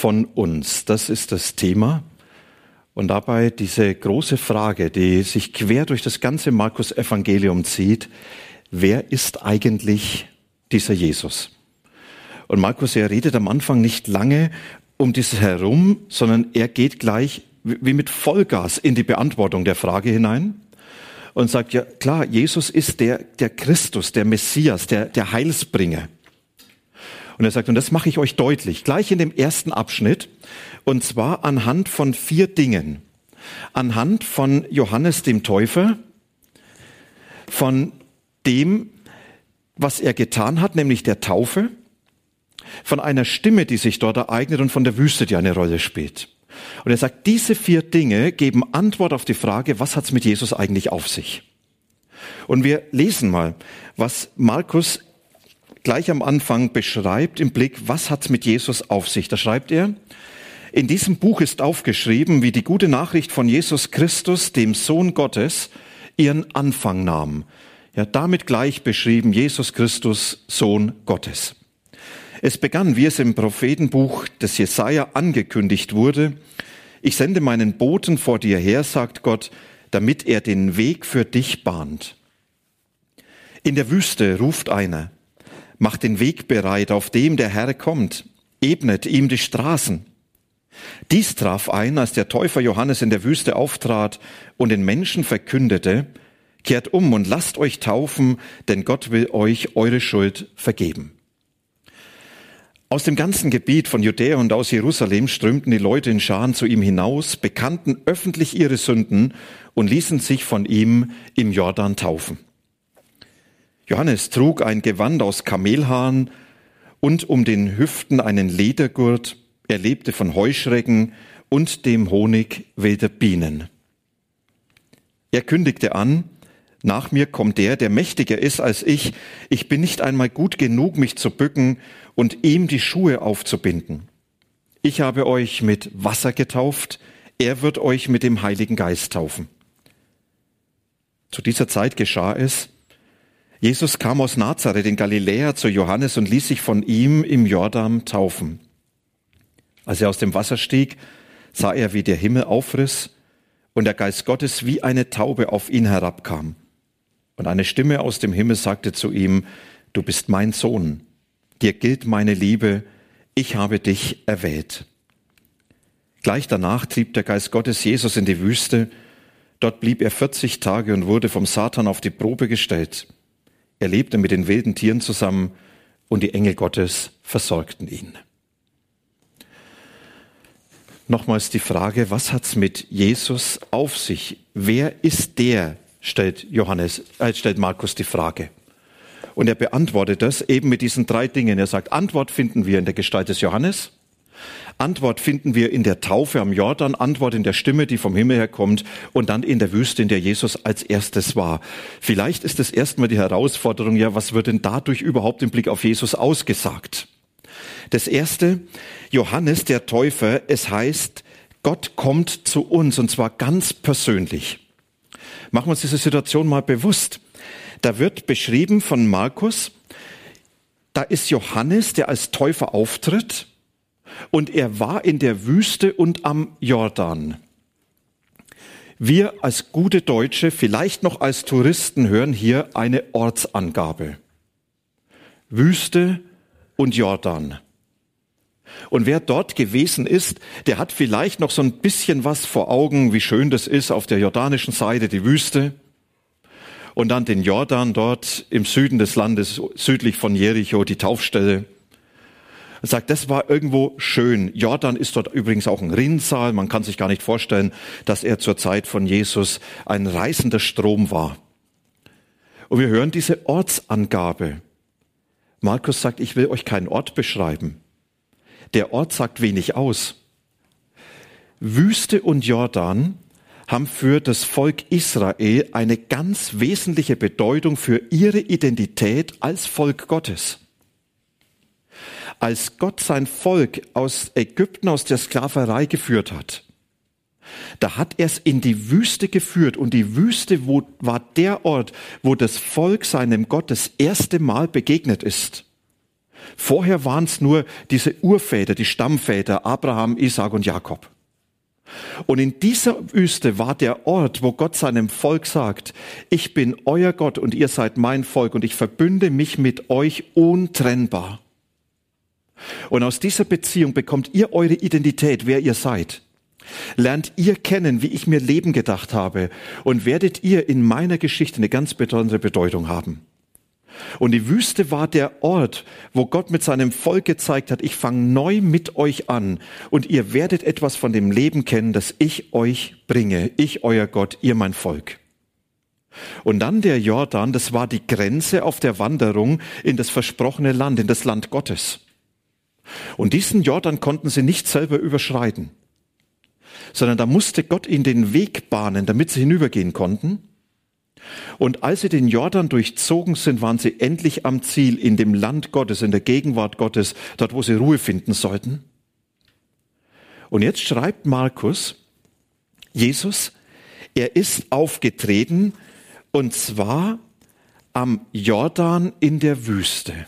von uns. Das ist das Thema. Und dabei diese große Frage, die sich quer durch das ganze Markus Evangelium zieht. Wer ist eigentlich dieser Jesus? Und Markus, er redet am Anfang nicht lange um dieses herum, sondern er geht gleich wie mit Vollgas in die Beantwortung der Frage hinein und sagt, ja klar, Jesus ist der, der Christus, der Messias, der, der Heilsbringer. Und er sagt, und das mache ich euch deutlich, gleich in dem ersten Abschnitt, und zwar anhand von vier Dingen. Anhand von Johannes dem Täufer, von dem, was er getan hat, nämlich der Taufe, von einer Stimme, die sich dort ereignet und von der Wüste, die eine Rolle spielt. Und er sagt, diese vier Dinge geben Antwort auf die Frage, was hat es mit Jesus eigentlich auf sich? Und wir lesen mal, was Markus gleich am Anfang beschreibt im Blick, was hat's mit Jesus auf sich. Da schreibt er, in diesem Buch ist aufgeschrieben, wie die gute Nachricht von Jesus Christus, dem Sohn Gottes, ihren Anfang nahm. Ja, damit gleich beschrieben Jesus Christus, Sohn Gottes. Es begann, wie es im Prophetenbuch des Jesaja angekündigt wurde. Ich sende meinen Boten vor dir her, sagt Gott, damit er den Weg für dich bahnt. In der Wüste ruft einer, macht den Weg bereit, auf dem der Herr kommt, ebnet ihm die Straßen. Dies traf ein, als der Täufer Johannes in der Wüste auftrat und den Menschen verkündete, kehrt um und lasst euch taufen, denn Gott will euch eure Schuld vergeben. Aus dem ganzen Gebiet von Judäa und aus Jerusalem strömten die Leute in Scharen zu ihm hinaus, bekannten öffentlich ihre Sünden und ließen sich von ihm im Jordan taufen. Johannes trug ein Gewand aus Kamelhaaren und um den Hüften einen Ledergurt. Er lebte von Heuschrecken und dem Honig wilder Bienen. Er kündigte an, nach mir kommt der, der mächtiger ist als ich. Ich bin nicht einmal gut genug, mich zu bücken und ihm die Schuhe aufzubinden. Ich habe euch mit Wasser getauft, er wird euch mit dem Heiligen Geist taufen. Zu dieser Zeit geschah es, Jesus kam aus Nazareth in Galiläa zu Johannes und ließ sich von ihm im Jordan taufen. Als er aus dem Wasser stieg, sah er, wie der Himmel aufriss und der Geist Gottes wie eine Taube auf ihn herabkam. Und eine Stimme aus dem Himmel sagte zu ihm, du bist mein Sohn, dir gilt meine Liebe, ich habe dich erwählt. Gleich danach trieb der Geist Gottes Jesus in die Wüste, dort blieb er 40 Tage und wurde vom Satan auf die Probe gestellt. Er lebte mit den wilden Tieren zusammen und die Engel Gottes versorgten ihn. Nochmals die Frage, was hat's mit Jesus auf sich? Wer ist der? stellt Johannes, äh, stellt Markus die Frage. Und er beantwortet das eben mit diesen drei Dingen. Er sagt, Antwort finden wir in der Gestalt des Johannes. Antwort finden wir in der Taufe am Jordan, Antwort in der Stimme, die vom Himmel herkommt und dann in der Wüste, in der Jesus als erstes war. Vielleicht ist es erstmal die Herausforderung, ja, was wird denn dadurch überhaupt im Blick auf Jesus ausgesagt? Das erste, Johannes der Täufer, es heißt, Gott kommt zu uns und zwar ganz persönlich. Machen wir uns diese Situation mal bewusst. Da wird beschrieben von Markus, da ist Johannes, der als Täufer auftritt und er war in der Wüste und am Jordan. Wir als gute Deutsche, vielleicht noch als Touristen, hören hier eine Ortsangabe. Wüste und Jordan. Und wer dort gewesen ist, der hat vielleicht noch so ein bisschen was vor Augen, wie schön das ist auf der jordanischen Seite, die Wüste. Und dann den Jordan dort im Süden des Landes, südlich von Jericho, die Taufstelle. Er sagt, das war irgendwo schön. Jordan ist dort übrigens auch ein Rinnsal. Man kann sich gar nicht vorstellen, dass er zur Zeit von Jesus ein reißender Strom war. Und wir hören diese Ortsangabe. Markus sagt, ich will euch keinen Ort beschreiben. Der Ort sagt wenig aus. Wüste und Jordan haben für das Volk Israel eine ganz wesentliche Bedeutung für ihre Identität als Volk Gottes. Als Gott sein Volk aus Ägypten, aus der Sklaverei geführt hat, da hat er es in die Wüste geführt und die Wüste wo, war der Ort, wo das Volk seinem Gott das erste Mal begegnet ist. Vorher waren es nur diese Urväter, die Stammväter, Abraham, Isaac und Jakob. Und in dieser Wüste war der Ort, wo Gott seinem Volk sagt, ich bin euer Gott und ihr seid mein Volk und ich verbünde mich mit euch untrennbar. Und aus dieser Beziehung bekommt ihr eure Identität, wer ihr seid. Lernt ihr kennen, wie ich mir Leben gedacht habe und werdet ihr in meiner Geschichte eine ganz besondere Bedeutung haben. Und die Wüste war der Ort, wo Gott mit seinem Volk gezeigt hat, ich fange neu mit euch an und ihr werdet etwas von dem Leben kennen, das ich euch bringe, ich euer Gott, ihr mein Volk. Und dann der Jordan, das war die Grenze auf der Wanderung in das versprochene Land, in das Land Gottes. Und diesen Jordan konnten sie nicht selber überschreiten, sondern da musste Gott ihnen den Weg bahnen, damit sie hinübergehen konnten. Und als sie den Jordan durchzogen sind, waren sie endlich am Ziel in dem Land Gottes, in der Gegenwart Gottes, dort, wo sie Ruhe finden sollten. Und jetzt schreibt Markus, Jesus, er ist aufgetreten und zwar am Jordan in der Wüste.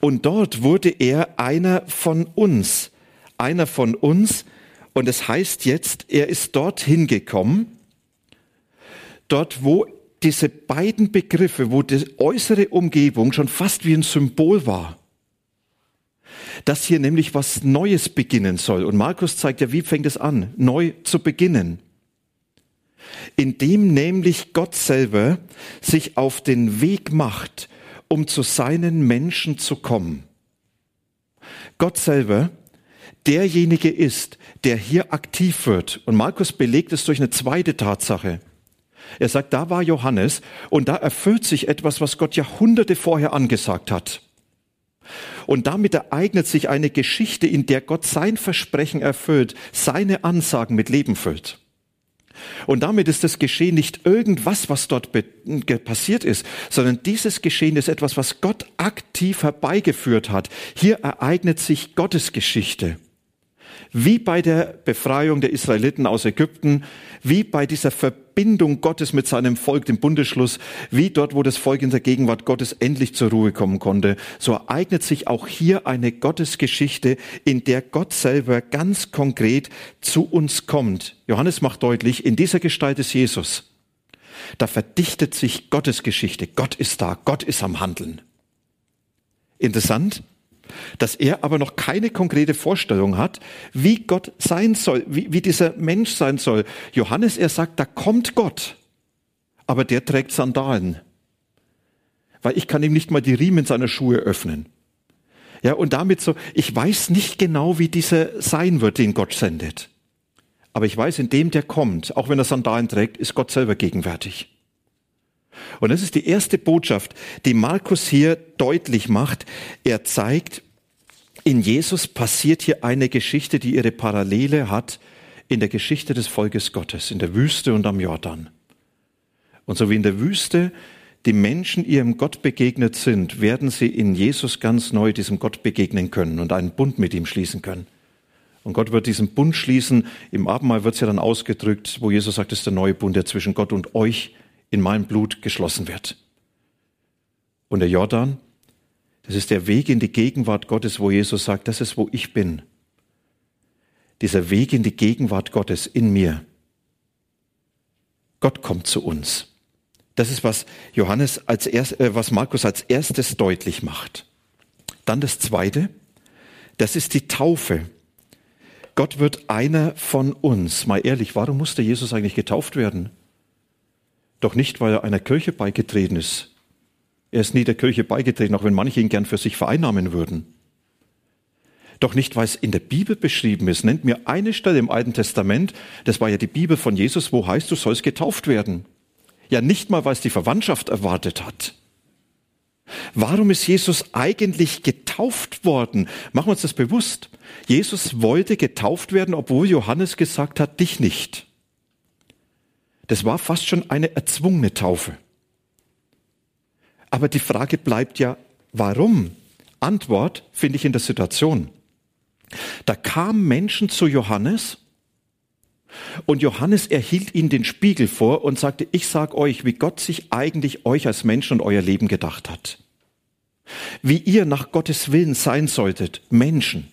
Und dort wurde er einer von uns, einer von uns. Und es heißt jetzt, er ist dorthin gekommen, dort, wo diese beiden Begriffe, wo die äußere Umgebung schon fast wie ein Symbol war, dass hier nämlich was Neues beginnen soll. Und Markus zeigt ja, wie fängt es an, neu zu beginnen. Indem nämlich Gott selber sich auf den Weg macht, um zu seinen Menschen zu kommen. Gott selber derjenige ist, der hier aktiv wird. Und Markus belegt es durch eine zweite Tatsache. Er sagt, da war Johannes und da erfüllt sich etwas, was Gott Jahrhunderte vorher angesagt hat. Und damit ereignet sich eine Geschichte, in der Gott sein Versprechen erfüllt, seine Ansagen mit Leben füllt. Und damit ist das Geschehen nicht irgendwas, was dort passiert ist, sondern dieses Geschehen ist etwas, was Gott aktiv herbeigeführt hat. Hier ereignet sich Gottes Geschichte. Wie bei der Befreiung der Israeliten aus Ägypten, wie bei dieser Verbindung Gottes mit seinem Volk, dem Bundesschluss, wie dort, wo das Volk in der Gegenwart Gottes endlich zur Ruhe kommen konnte, so ereignet sich auch hier eine Gottesgeschichte, in der Gott selber ganz konkret zu uns kommt. Johannes macht deutlich, in dieser Gestalt ist Jesus. Da verdichtet sich Gottes Geschichte. Gott ist da, Gott ist am Handeln. Interessant, dass er aber noch keine konkrete Vorstellung hat, wie Gott sein soll, wie, wie dieser Mensch sein soll. Johannes, er sagt, da kommt Gott, aber der trägt Sandalen, weil ich kann ihm nicht mal die Riemen seiner Schuhe öffnen. Ja, und damit so, ich weiß nicht genau, wie dieser sein wird, den Gott sendet. Aber ich weiß, in dem, der kommt, auch wenn er Sandalen trägt, ist Gott selber gegenwärtig. Und das ist die erste Botschaft, die Markus hier deutlich macht. Er zeigt, in Jesus passiert hier eine Geschichte, die ihre Parallele hat in der Geschichte des Volkes Gottes, in der Wüste und am Jordan. Und so wie in der Wüste die Menschen ihrem Gott begegnet sind, werden sie in Jesus ganz neu diesem Gott begegnen können und einen Bund mit ihm schließen können. Und Gott wird diesen Bund schließen. Im Abendmahl wird es ja dann ausgedrückt, wo Jesus sagt, es ist der neue Bund, der zwischen Gott und euch in meinem Blut geschlossen wird. Und der Jordan, das ist der Weg in die Gegenwart Gottes, wo Jesus sagt, das ist, wo ich bin. Dieser Weg in die Gegenwart Gottes in mir. Gott kommt zu uns. Das ist, was Johannes als erst, äh, was Markus als erstes deutlich macht. Dann das zweite. Das ist die Taufe. Gott wird einer von uns. Mal ehrlich, warum musste Jesus eigentlich getauft werden? Doch nicht, weil er einer Kirche beigetreten ist. Er ist nie der Kirche beigetreten, auch wenn manche ihn gern für sich vereinnahmen würden. Doch nicht, weil es in der Bibel beschrieben ist. Nennt mir eine Stelle im Alten Testament, das war ja die Bibel von Jesus, wo heißt, du sollst getauft werden. Ja, nicht mal, weil es die Verwandtschaft erwartet hat, Warum ist Jesus eigentlich getauft worden? Machen wir uns das bewusst. Jesus wollte getauft werden, obwohl Johannes gesagt hat, dich nicht. Das war fast schon eine erzwungene Taufe. Aber die Frage bleibt ja, warum? Antwort finde ich in der Situation. Da kamen Menschen zu Johannes und Johannes erhielt ihnen den Spiegel vor und sagte, ich sag euch, wie Gott sich eigentlich euch als Menschen und euer Leben gedacht hat. Wie ihr nach Gottes Willen sein solltet, Menschen.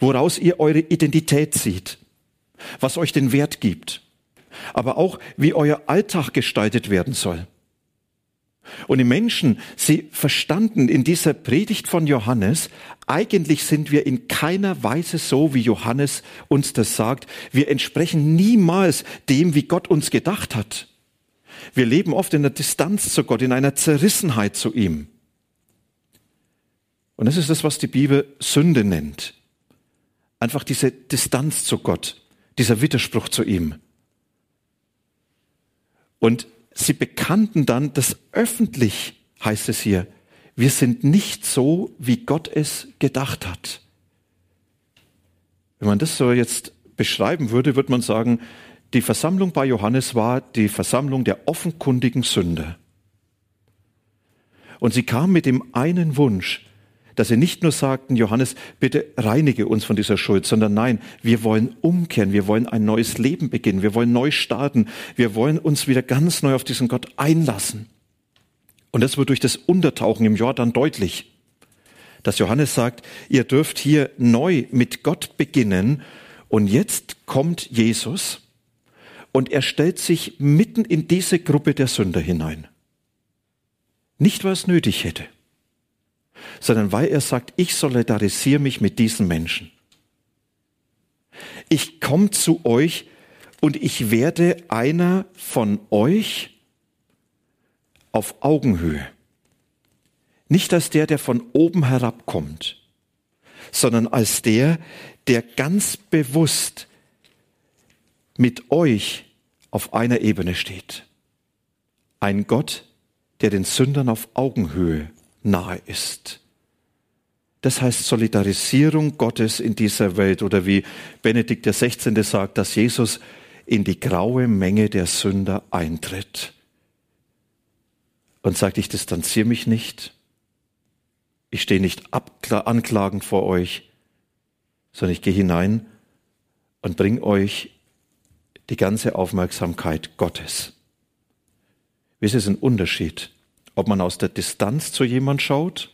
Woraus ihr eure Identität zieht. Was euch den Wert gibt. Aber auch, wie euer Alltag gestaltet werden soll. Und die Menschen, sie verstanden in dieser Predigt von Johannes, eigentlich sind wir in keiner Weise so, wie Johannes uns das sagt. Wir entsprechen niemals dem, wie Gott uns gedacht hat. Wir leben oft in der Distanz zu Gott, in einer Zerrissenheit zu ihm. Und das ist das, was die Bibel Sünde nennt. Einfach diese Distanz zu Gott, dieser Widerspruch zu ihm. Und sie bekannten dann das öffentlich, heißt es hier, wir sind nicht so, wie Gott es gedacht hat. Wenn man das so jetzt beschreiben würde, würde man sagen, die Versammlung bei Johannes war die Versammlung der offenkundigen Sünde. Und sie kam mit dem einen Wunsch, dass sie nicht nur sagten, Johannes, bitte reinige uns von dieser Schuld, sondern nein, wir wollen umkehren, wir wollen ein neues Leben beginnen, wir wollen neu starten, wir wollen uns wieder ganz neu auf diesen Gott einlassen. Und das wird durch das Untertauchen im Jordan deutlich, dass Johannes sagt, ihr dürft hier neu mit Gott beginnen und jetzt kommt Jesus und er stellt sich mitten in diese Gruppe der Sünder hinein. Nicht, es nötig hätte sondern weil er sagt, ich solidarisiere mich mit diesen Menschen. Ich komme zu euch und ich werde einer von euch auf Augenhöhe. Nicht als der, der von oben herabkommt, sondern als der, der ganz bewusst mit euch auf einer Ebene steht. Ein Gott, der den Sündern auf Augenhöhe nahe ist. Das heißt Solidarisierung Gottes in dieser Welt oder wie Benedikt XVI. sagt, dass Jesus in die graue Menge der Sünder eintritt und sagt, ich distanziere mich nicht, ich stehe nicht anklagend vor euch, sondern ich gehe hinein und bringe euch die ganze Aufmerksamkeit Gottes. Wisst ihr, es ist ein Unterschied, ob man aus der Distanz zu jemand schaut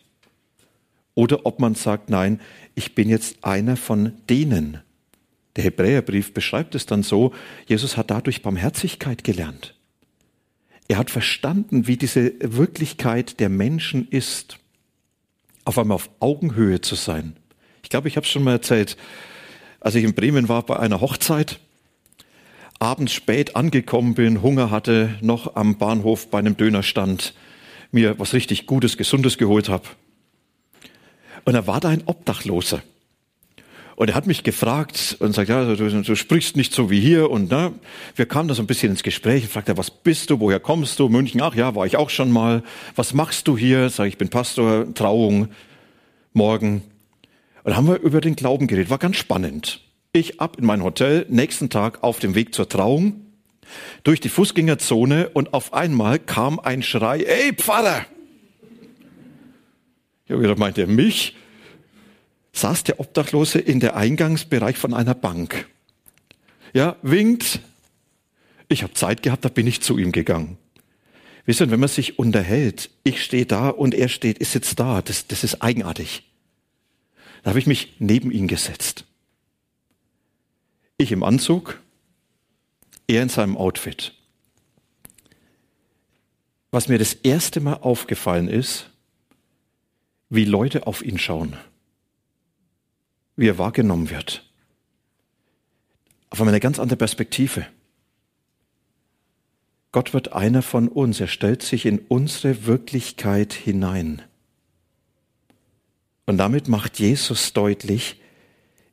oder ob man sagt, nein, ich bin jetzt einer von denen. Der Hebräerbrief beschreibt es dann so, Jesus hat dadurch Barmherzigkeit gelernt. Er hat verstanden, wie diese Wirklichkeit der Menschen ist, auf einmal auf Augenhöhe zu sein. Ich glaube, ich habe es schon mal erzählt, als ich in Bremen war bei einer Hochzeit, abends spät angekommen bin, Hunger hatte, noch am Bahnhof bei einem Dönerstand mir was richtig Gutes, Gesundes geholt habe und da war da ein Obdachloser. Und er hat mich gefragt und sagt, ja, du, du sprichst nicht so wie hier. Und na, wir kamen da so ein bisschen ins Gespräch. Ich fragte, was bist du, woher kommst du? München, ach ja, war ich auch schon mal. Was machst du hier? Sag ich, ich bin Pastor, Trauung, morgen. Und dann haben wir über den Glauben geredet. War ganz spannend. Ich ab in mein Hotel, nächsten Tag auf dem Weg zur Trauung, durch die Fußgängerzone und auf einmal kam ein Schrei, ey Pfarrer! Ich habe gedacht, meint er mich? Saß der Obdachlose in der Eingangsbereich von einer Bank. Ja, winkt. Ich habe Zeit gehabt, da bin ich zu ihm gegangen. Wisst ihr, wenn man sich unterhält, ich stehe da und er steht, ist jetzt da, das, das ist eigenartig. Da habe ich mich neben ihn gesetzt. Ich im Anzug, er in seinem Outfit. Was mir das erste Mal aufgefallen ist, wie Leute auf ihn schauen, wie er wahrgenommen wird. Auf eine ganz andere Perspektive. Gott wird einer von uns, er stellt sich in unsere Wirklichkeit hinein. Und damit macht Jesus deutlich,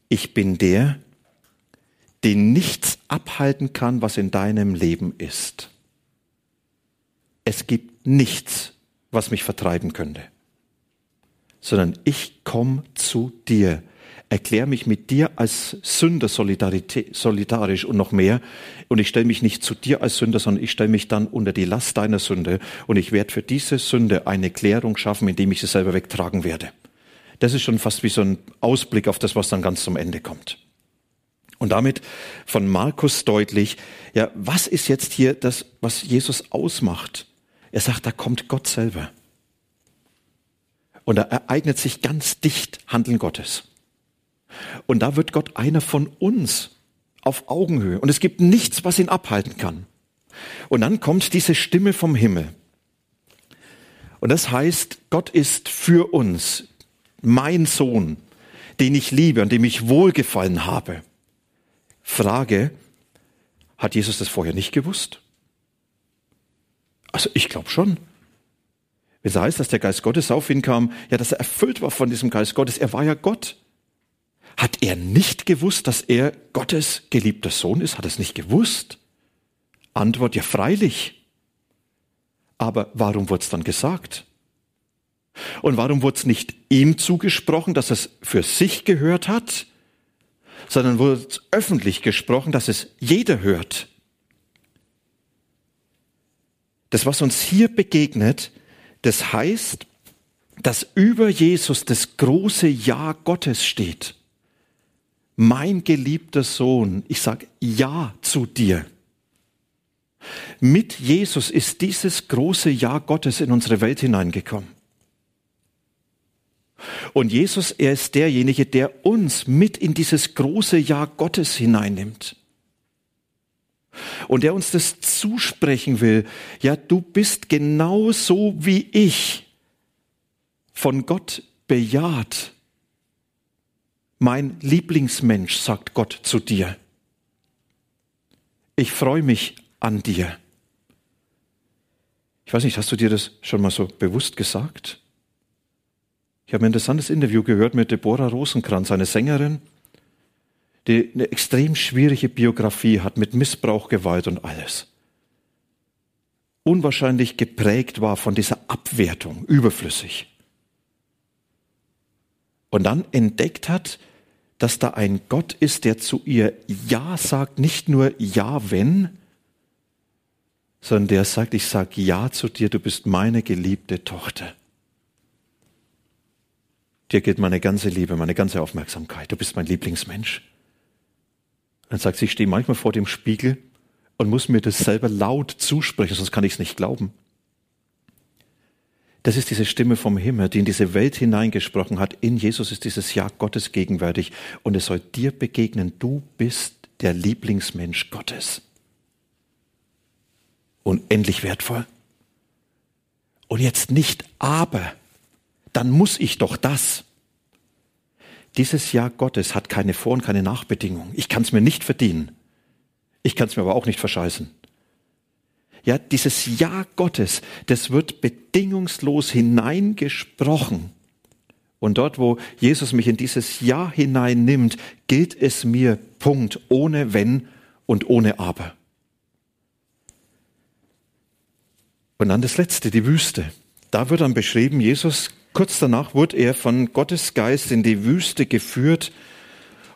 ich bin der, den nichts abhalten kann, was in deinem Leben ist. Es gibt nichts, was mich vertreiben könnte, sondern ich komme zu dir, erkläre mich mit dir als Sünder solidarisch und noch mehr. Und ich stelle mich nicht zu dir als Sünder, sondern ich stelle mich dann unter die Last deiner Sünde. Und ich werde für diese Sünde eine Klärung schaffen, indem ich sie selber wegtragen werde. Das ist schon fast wie so ein Ausblick auf das, was dann ganz zum Ende kommt. Und damit von Markus deutlich, ja, was ist jetzt hier das, was Jesus ausmacht? Er sagt, da kommt Gott selber. Und da ereignet sich ganz dicht Handeln Gottes. Und da wird Gott einer von uns auf Augenhöhe. Und es gibt nichts, was ihn abhalten kann. Und dann kommt diese Stimme vom Himmel. Und das heißt, Gott ist für uns, mein Sohn, den ich liebe und dem ich wohlgefallen habe. Frage, hat Jesus das vorher nicht gewusst? Also ich glaube schon. Es heißt, dass der Geist Gottes auf ihn kam, ja, dass er erfüllt war von diesem Geist Gottes, er war ja Gott. Hat er nicht gewusst, dass er Gottes geliebter Sohn ist? Hat er es nicht gewusst? Antwort, ja freilich. Aber warum wurde es dann gesagt? Und warum wurde es nicht ihm zugesprochen, dass es für sich gehört hat, sondern wurde es öffentlich gesprochen, dass es jeder hört? Das, was uns hier begegnet, das heißt, dass über Jesus das große Ja Gottes steht mein geliebter Sohn, ich sage Ja zu dir. Mit Jesus ist dieses große Ja Gottes in unsere Welt hineingekommen. Und Jesus, er ist derjenige, der uns mit in dieses große Ja Gottes hineinnimmt. Und der uns das zusprechen will. Ja, du bist genauso wie ich von Gott bejaht mein Lieblingsmensch, sagt Gott zu dir. Ich freue mich an dir. Ich weiß nicht, hast du dir das schon mal so bewusst gesagt? Ich habe ein interessantes Interview gehört mit Deborah Rosenkranz, eine Sängerin, die eine extrem schwierige Biografie hat mit Missbrauch, Gewalt und alles. Unwahrscheinlich geprägt war von dieser Abwertung, überflüssig und dann entdeckt hat, dass da ein Gott ist, der zu ihr Ja sagt, nicht nur Ja, wenn, sondern der sagt, ich sage Ja zu dir, du bist meine geliebte Tochter. Dir gilt meine ganze Liebe, meine ganze Aufmerksamkeit, du bist mein Lieblingsmensch. Dann sagt sie, ich stehe manchmal vor dem Spiegel und muss mir das selber laut zusprechen, sonst kann ich es nicht glauben. Das ist diese Stimme vom Himmel, die in diese Welt hineingesprochen hat. In Jesus ist dieses Ja Gottes gegenwärtig und es soll dir begegnen. Du bist der Lieblingsmensch Gottes. Unendlich wertvoll. Und jetzt nicht aber, dann muss ich doch das. Dieses Ja Gottes hat keine Vor- und keine Nachbedingung. Ich kann es mir nicht verdienen. Ich kann es mir aber auch nicht verscheißen. Ja, dieses Ja Gottes, das wird bedingungslos hineingesprochen. Und dort, wo Jesus mich in dieses Ja hineinnimmt, gilt es mir, Punkt, ohne Wenn und ohne Aber. Und dann das Letzte, die Wüste. Da wird dann beschrieben, Jesus, kurz danach wurde er von Gottes Geist in die Wüste geführt,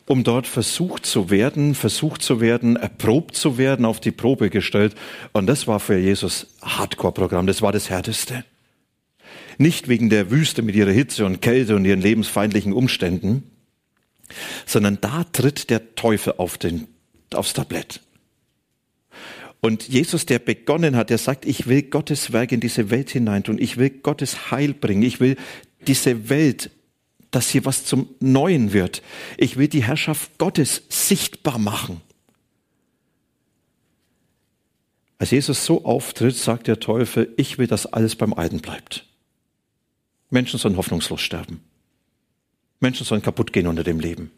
um dort versucht zu werden, versucht zu werden, erprobt zu werden, auf die Probe gestellt. Und das war für Jesus Hardcore-Programm, das war das Härteste. Nicht wegen der Wüste mit ihrer Hitze und Kälte und ihren lebensfeindlichen Umständen, sondern da tritt der Teufel auf den, aufs Tablett. Und Jesus, der begonnen hat, der sagt, ich will Gottes Werk in diese Welt hineintun, ich will Gottes Heil bringen, ich will diese Welt dass hier was zum Neuen wird. Ich will die Herrschaft Gottes sichtbar machen. Als Jesus so auftritt, sagt der Teufel, ich will, dass alles beim Alten bleibt. Menschen sollen hoffnungslos sterben. Menschen sollen kaputt gehen unter dem Leben.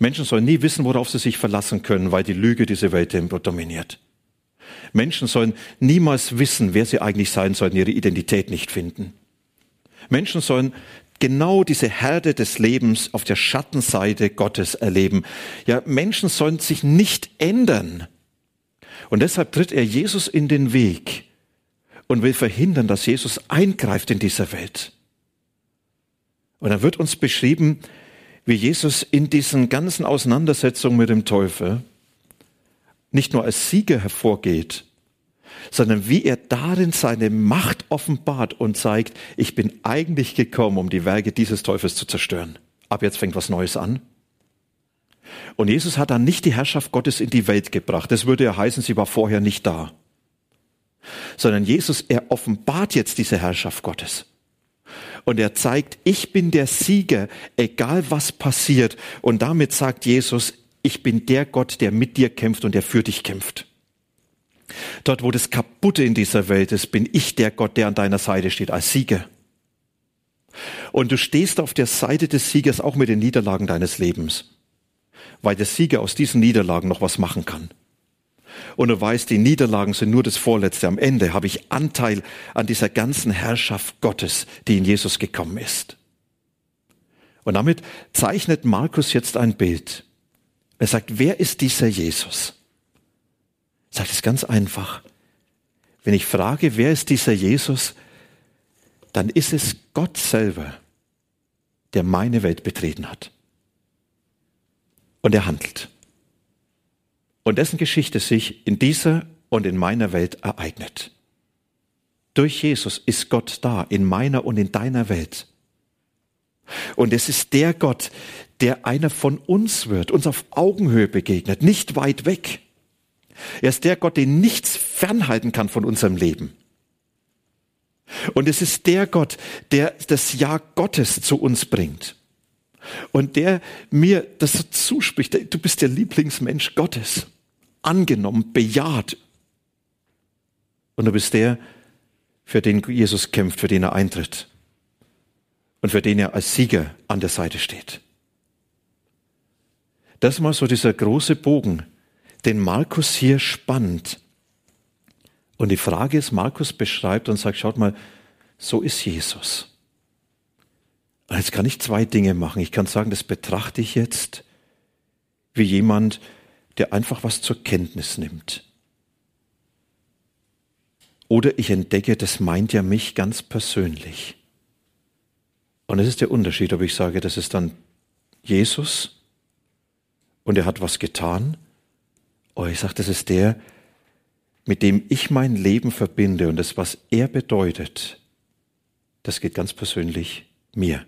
Menschen sollen nie wissen, worauf sie sich verlassen können, weil die Lüge diese Welt dominiert. Menschen sollen niemals wissen, wer sie eigentlich sein sollten, ihre Identität nicht finden. Menschen sollen genau diese Herde des Lebens auf der Schattenseite Gottes erleben. Ja, Menschen sollen sich nicht ändern. Und deshalb tritt er Jesus in den Weg und will verhindern, dass Jesus eingreift in dieser Welt. Und dann wird uns beschrieben, wie Jesus in diesen ganzen Auseinandersetzungen mit dem Teufel nicht nur als Sieger hervorgeht, sondern wie er darin seine Macht offenbart und zeigt, ich bin eigentlich gekommen, um die Werke dieses Teufels zu zerstören. Ab jetzt fängt was Neues an. Und Jesus hat dann nicht die Herrschaft Gottes in die Welt gebracht. Das würde ja heißen, sie war vorher nicht da. Sondern Jesus, er offenbart jetzt diese Herrschaft Gottes. Und er zeigt, ich bin der Sieger, egal was passiert. Und damit sagt Jesus, ich bin der Gott, der mit dir kämpft und der für dich kämpft. Dort, wo das Kaputte in dieser Welt ist, bin ich der Gott, der an deiner Seite steht, als Sieger. Und du stehst auf der Seite des Siegers auch mit den Niederlagen deines Lebens, weil der Sieger aus diesen Niederlagen noch was machen kann. Und du weißt, die Niederlagen sind nur das Vorletzte. Am Ende habe ich Anteil an dieser ganzen Herrschaft Gottes, die in Jesus gekommen ist. Und damit zeichnet Markus jetzt ein Bild. Er sagt, wer ist dieser Jesus? Er sagt es ganz einfach. Wenn ich frage, wer ist dieser Jesus, dann ist es Gott selber, der meine Welt betreten hat. Und er handelt und dessen Geschichte sich in dieser und in meiner Welt ereignet. Durch Jesus ist Gott da, in meiner und in deiner Welt. Und es ist der Gott, der einer von uns wird, uns auf Augenhöhe begegnet, nicht weit weg. Er ist der Gott, den nichts fernhalten kann von unserem Leben. Und es ist der Gott, der das Ja Gottes zu uns bringt. Und der mir das so zuspricht, du bist der Lieblingsmensch Gottes angenommen, bejaht. Und du bist der, für den Jesus kämpft, für den er eintritt und für den er als Sieger an der Seite steht. Das mal so dieser große Bogen, den Markus hier spannt. Und die Frage ist, Markus beschreibt und sagt, schaut mal, so ist Jesus. Und jetzt kann ich zwei Dinge machen. Ich kann sagen, das betrachte ich jetzt wie jemand, der einfach was zur Kenntnis nimmt. Oder ich entdecke, das meint ja mich ganz persönlich. Und es ist der Unterschied, ob ich sage, das ist dann Jesus und er hat was getan, oder ich sage, das ist der, mit dem ich mein Leben verbinde und das, was er bedeutet, das geht ganz persönlich mir.